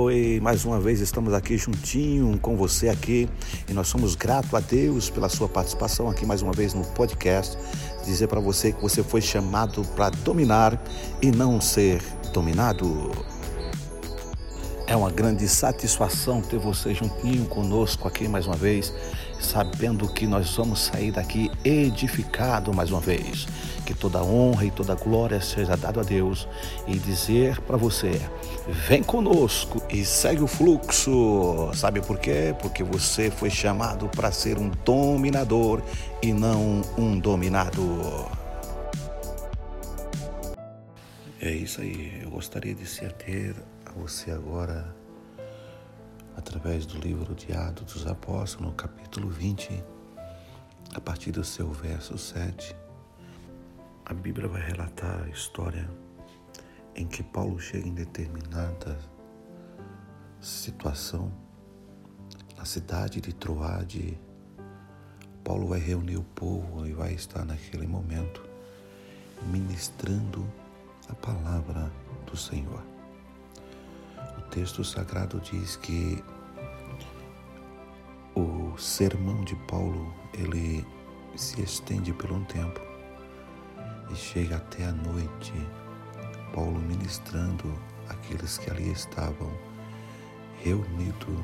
Oi, mais uma vez estamos aqui juntinho com você aqui e nós somos gratos a Deus pela sua participação aqui mais uma vez no podcast. Dizer para você que você foi chamado para dominar e não ser dominado. É uma grande satisfação ter você juntinho conosco aqui mais uma vez, sabendo que nós vamos sair daqui edificado mais uma vez. Que toda honra e toda glória seja dado a Deus e dizer para você: vem conosco e segue o fluxo. Sabe por quê? Porque você foi chamado para ser um dominador e não um dominado. É isso aí. Eu gostaria de se ater a você agora através do livro de Atos dos Apóstolos, no capítulo 20, a partir do seu verso 7. A Bíblia vai relatar a história em que Paulo chega em determinada situação na cidade de Troade. Paulo vai reunir o povo e vai estar naquele momento ministrando a palavra do Senhor. Texto sagrado diz que o sermão de Paulo ele se estende por um tempo e chega até a noite. Paulo ministrando aqueles que ali estavam reunidos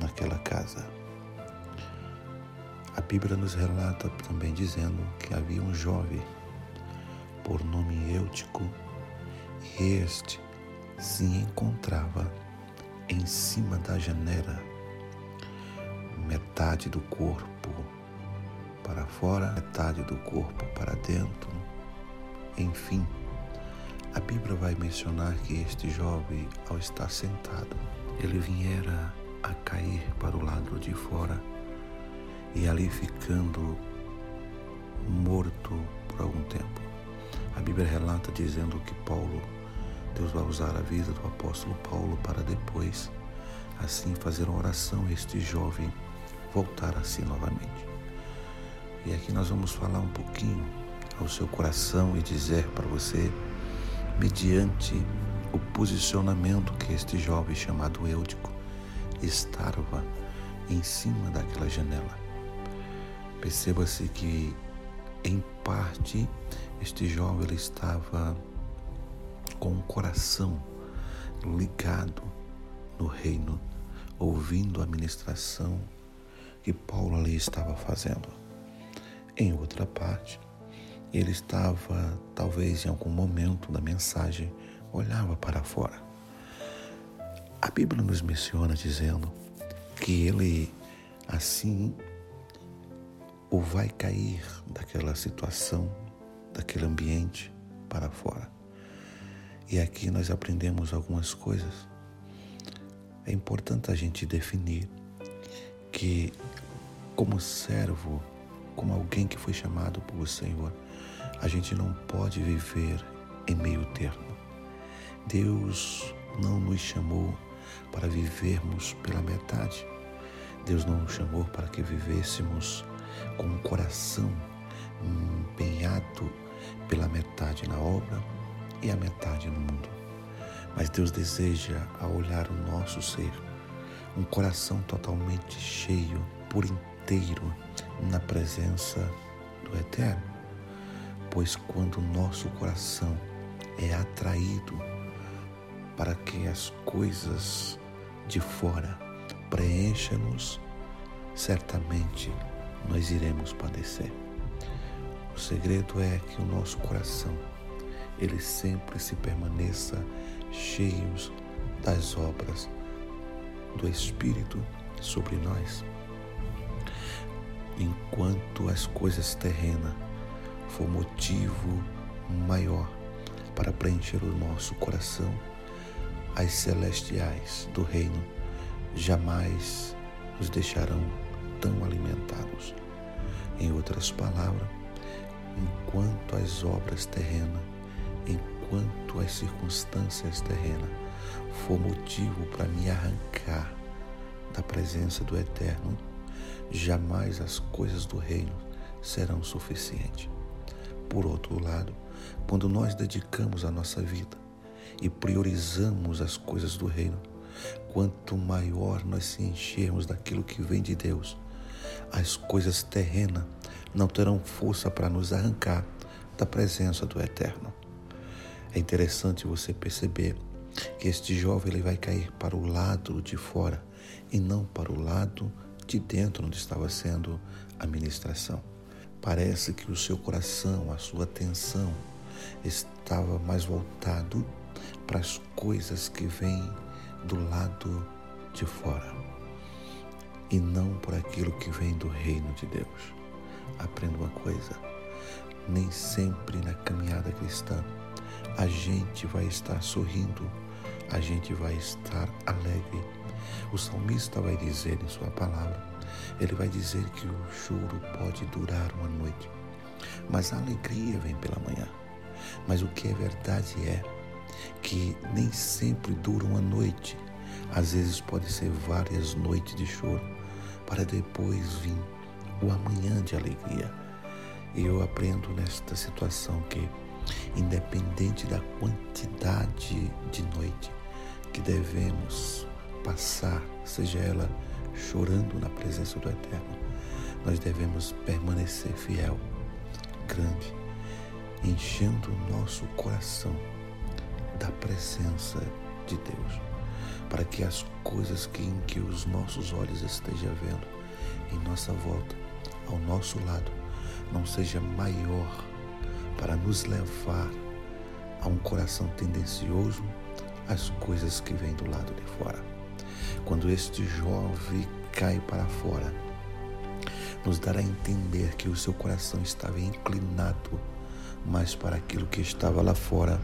naquela casa. A Bíblia nos relata também dizendo que havia um jovem por nome Eutico e este se encontrava em cima da janela, metade do corpo para fora, metade do corpo para dentro. Enfim, a Bíblia vai mencionar que este jovem, ao estar sentado, ele viera a cair para o lado de fora e ali ficando morto por algum tempo. A Bíblia relata dizendo que Paulo Deus vai usar a vida do apóstolo Paulo para depois, assim, fazer uma oração a este jovem voltar a si novamente. E aqui nós vamos falar um pouquinho ao seu coração e dizer para você, mediante o posicionamento que este jovem chamado Eutico estava em cima daquela janela. Perceba-se que, em parte, este jovem estava com o coração ligado no reino, ouvindo a ministração que Paulo ali estava fazendo. Em outra parte, ele estava, talvez em algum momento da mensagem, olhava para fora. A Bíblia nos menciona dizendo que ele, assim, o vai cair daquela situação, daquele ambiente para fora. E aqui nós aprendemos algumas coisas. É importante a gente definir que, como servo, como alguém que foi chamado por Senhor, a gente não pode viver em meio termo. Deus não nos chamou para vivermos pela metade. Deus não nos chamou para que vivêssemos com um coração empenhado pela metade na obra e a metade no mundo. Mas Deus deseja, ao olhar o nosso ser, um coração totalmente cheio, por inteiro, na presença do Eterno. Pois quando o nosso coração é atraído para que as coisas de fora preencham-nos, certamente nós iremos padecer. O segredo é que o nosso coração ele sempre se permaneça cheios das obras do Espírito sobre nós. Enquanto as coisas terrenas for motivo maior para preencher o nosso coração, as celestiais do reino jamais nos deixarão tão alimentados. Em outras palavras, enquanto as obras terrenas enquanto as circunstâncias terrenas for motivo para me arrancar da presença do Eterno, jamais as coisas do reino serão suficientes. Por outro lado, quando nós dedicamos a nossa vida e priorizamos as coisas do reino, Quanto maior nós se enchermos daquilo que vem de Deus, as coisas terrenas não terão força para nos arrancar da presença do Eterno. É interessante você perceber que este jovem ele vai cair para o lado de fora e não para o lado de dentro onde estava sendo a ministração. Parece que o seu coração, a sua atenção estava mais voltado para as coisas que vêm do lado de fora e não por aquilo que vem do reino de Deus. Aprenda uma coisa: nem sempre na caminhada cristã a gente vai estar sorrindo, a gente vai estar alegre. O salmista vai dizer em sua palavra, ele vai dizer que o choro pode durar uma noite, mas a alegria vem pela manhã. Mas o que é verdade é que nem sempre dura uma noite, às vezes pode ser várias noites de choro, para depois vir o amanhã de alegria. E eu aprendo nesta situação que, independente da quantidade de noite que devemos passar, seja ela chorando na presença do Eterno, nós devemos permanecer fiel, grande, enchendo o nosso coração da presença de Deus, para que as coisas que, em que os nossos olhos estejam vendo em nossa volta, ao nosso lado, não seja maior para nos levar a um coração tendencioso às coisas que vêm do lado de fora. Quando este jovem cai para fora, nos dará a entender que o seu coração estava inclinado mais para aquilo que estava lá fora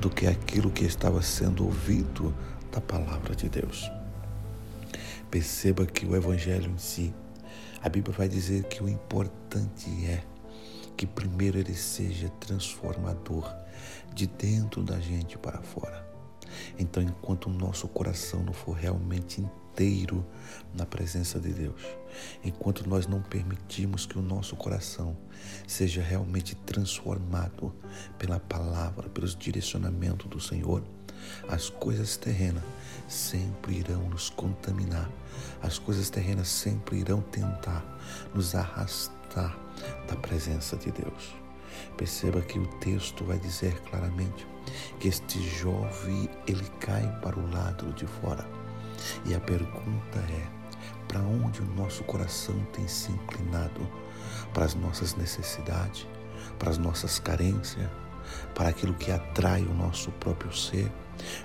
do que aquilo que estava sendo ouvido da palavra de Deus. Perceba que o Evangelho em si, a Bíblia vai dizer que o importante é que primeiro ele seja transformador de dentro da gente para fora. Então, enquanto o nosso coração não for realmente inteiro na presença de Deus, enquanto nós não permitirmos que o nosso coração seja realmente transformado pela palavra, pelos direcionamentos do Senhor, as coisas terrenas sempre irão nos contaminar, as coisas terrenas sempre irão tentar nos arrastar da presença de Deus. Perceba que o texto vai dizer claramente que este jovem ele cai para o lado de fora. E a pergunta é: para onde o nosso coração tem se inclinado? Para as nossas necessidades, para as nossas carências, para aquilo que atrai o nosso próprio ser,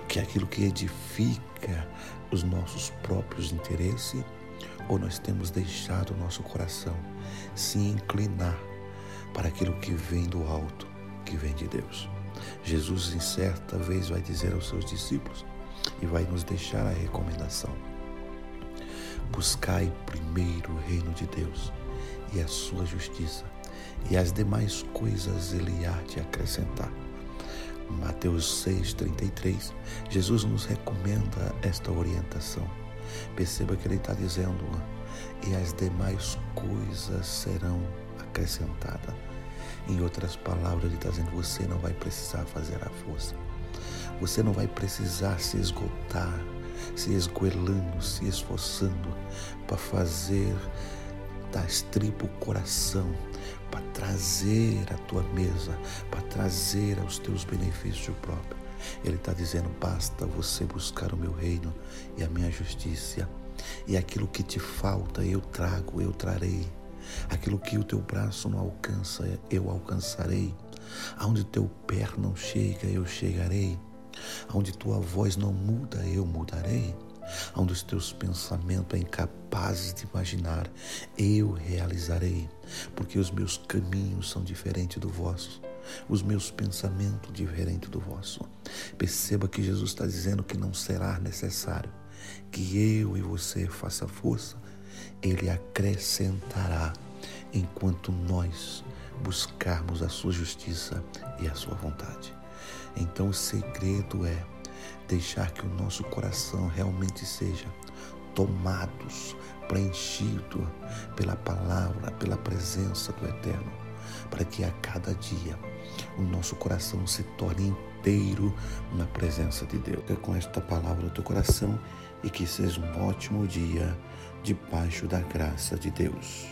que é aquilo que edifica os nossos próprios interesses, ou nós temos deixado o nosso coração se inclinar para aquilo que vem do alto, que vem de Deus. Jesus, em certa vez, vai dizer aos seus discípulos e vai nos deixar a recomendação: Buscai primeiro o reino de Deus e a sua justiça, e as demais coisas ele há de acrescentar. Mateus 6,33, Jesus nos recomenda esta orientação. Perceba que ele está dizendo, e as demais coisas serão acrescentadas. Em outras palavras, ele está dizendo: você não vai precisar fazer a força. Você não vai precisar se esgotar, se esgoelando, se esforçando para fazer da estripa o coração, para trazer a tua mesa, para trazer aos teus benefícios próprios. Ele está dizendo: basta você buscar o meu reino e a minha justiça, e aquilo que te falta eu trago, eu trarei. Aquilo que o teu braço não alcança, eu alcançarei. Aonde teu pé não chega, eu chegarei. Aonde tua voz não muda, eu mudarei. Onde os teus pensamentos é incapazes de imaginar, eu realizarei, porque os meus caminhos são diferentes do vosso, os meus pensamentos diferentes do vosso. Perceba que Jesus está dizendo que não será necessário que eu e você faça força, Ele acrescentará enquanto nós buscarmos a sua justiça e a sua vontade. Então o segredo é deixar que o nosso coração realmente seja tomados, preenchido pela palavra, pela presença do Eterno, para que a cada dia o nosso coração se torne inteiro na presença de Deus. Fica com esta palavra no teu coração e que seja um ótimo dia debaixo da graça de Deus.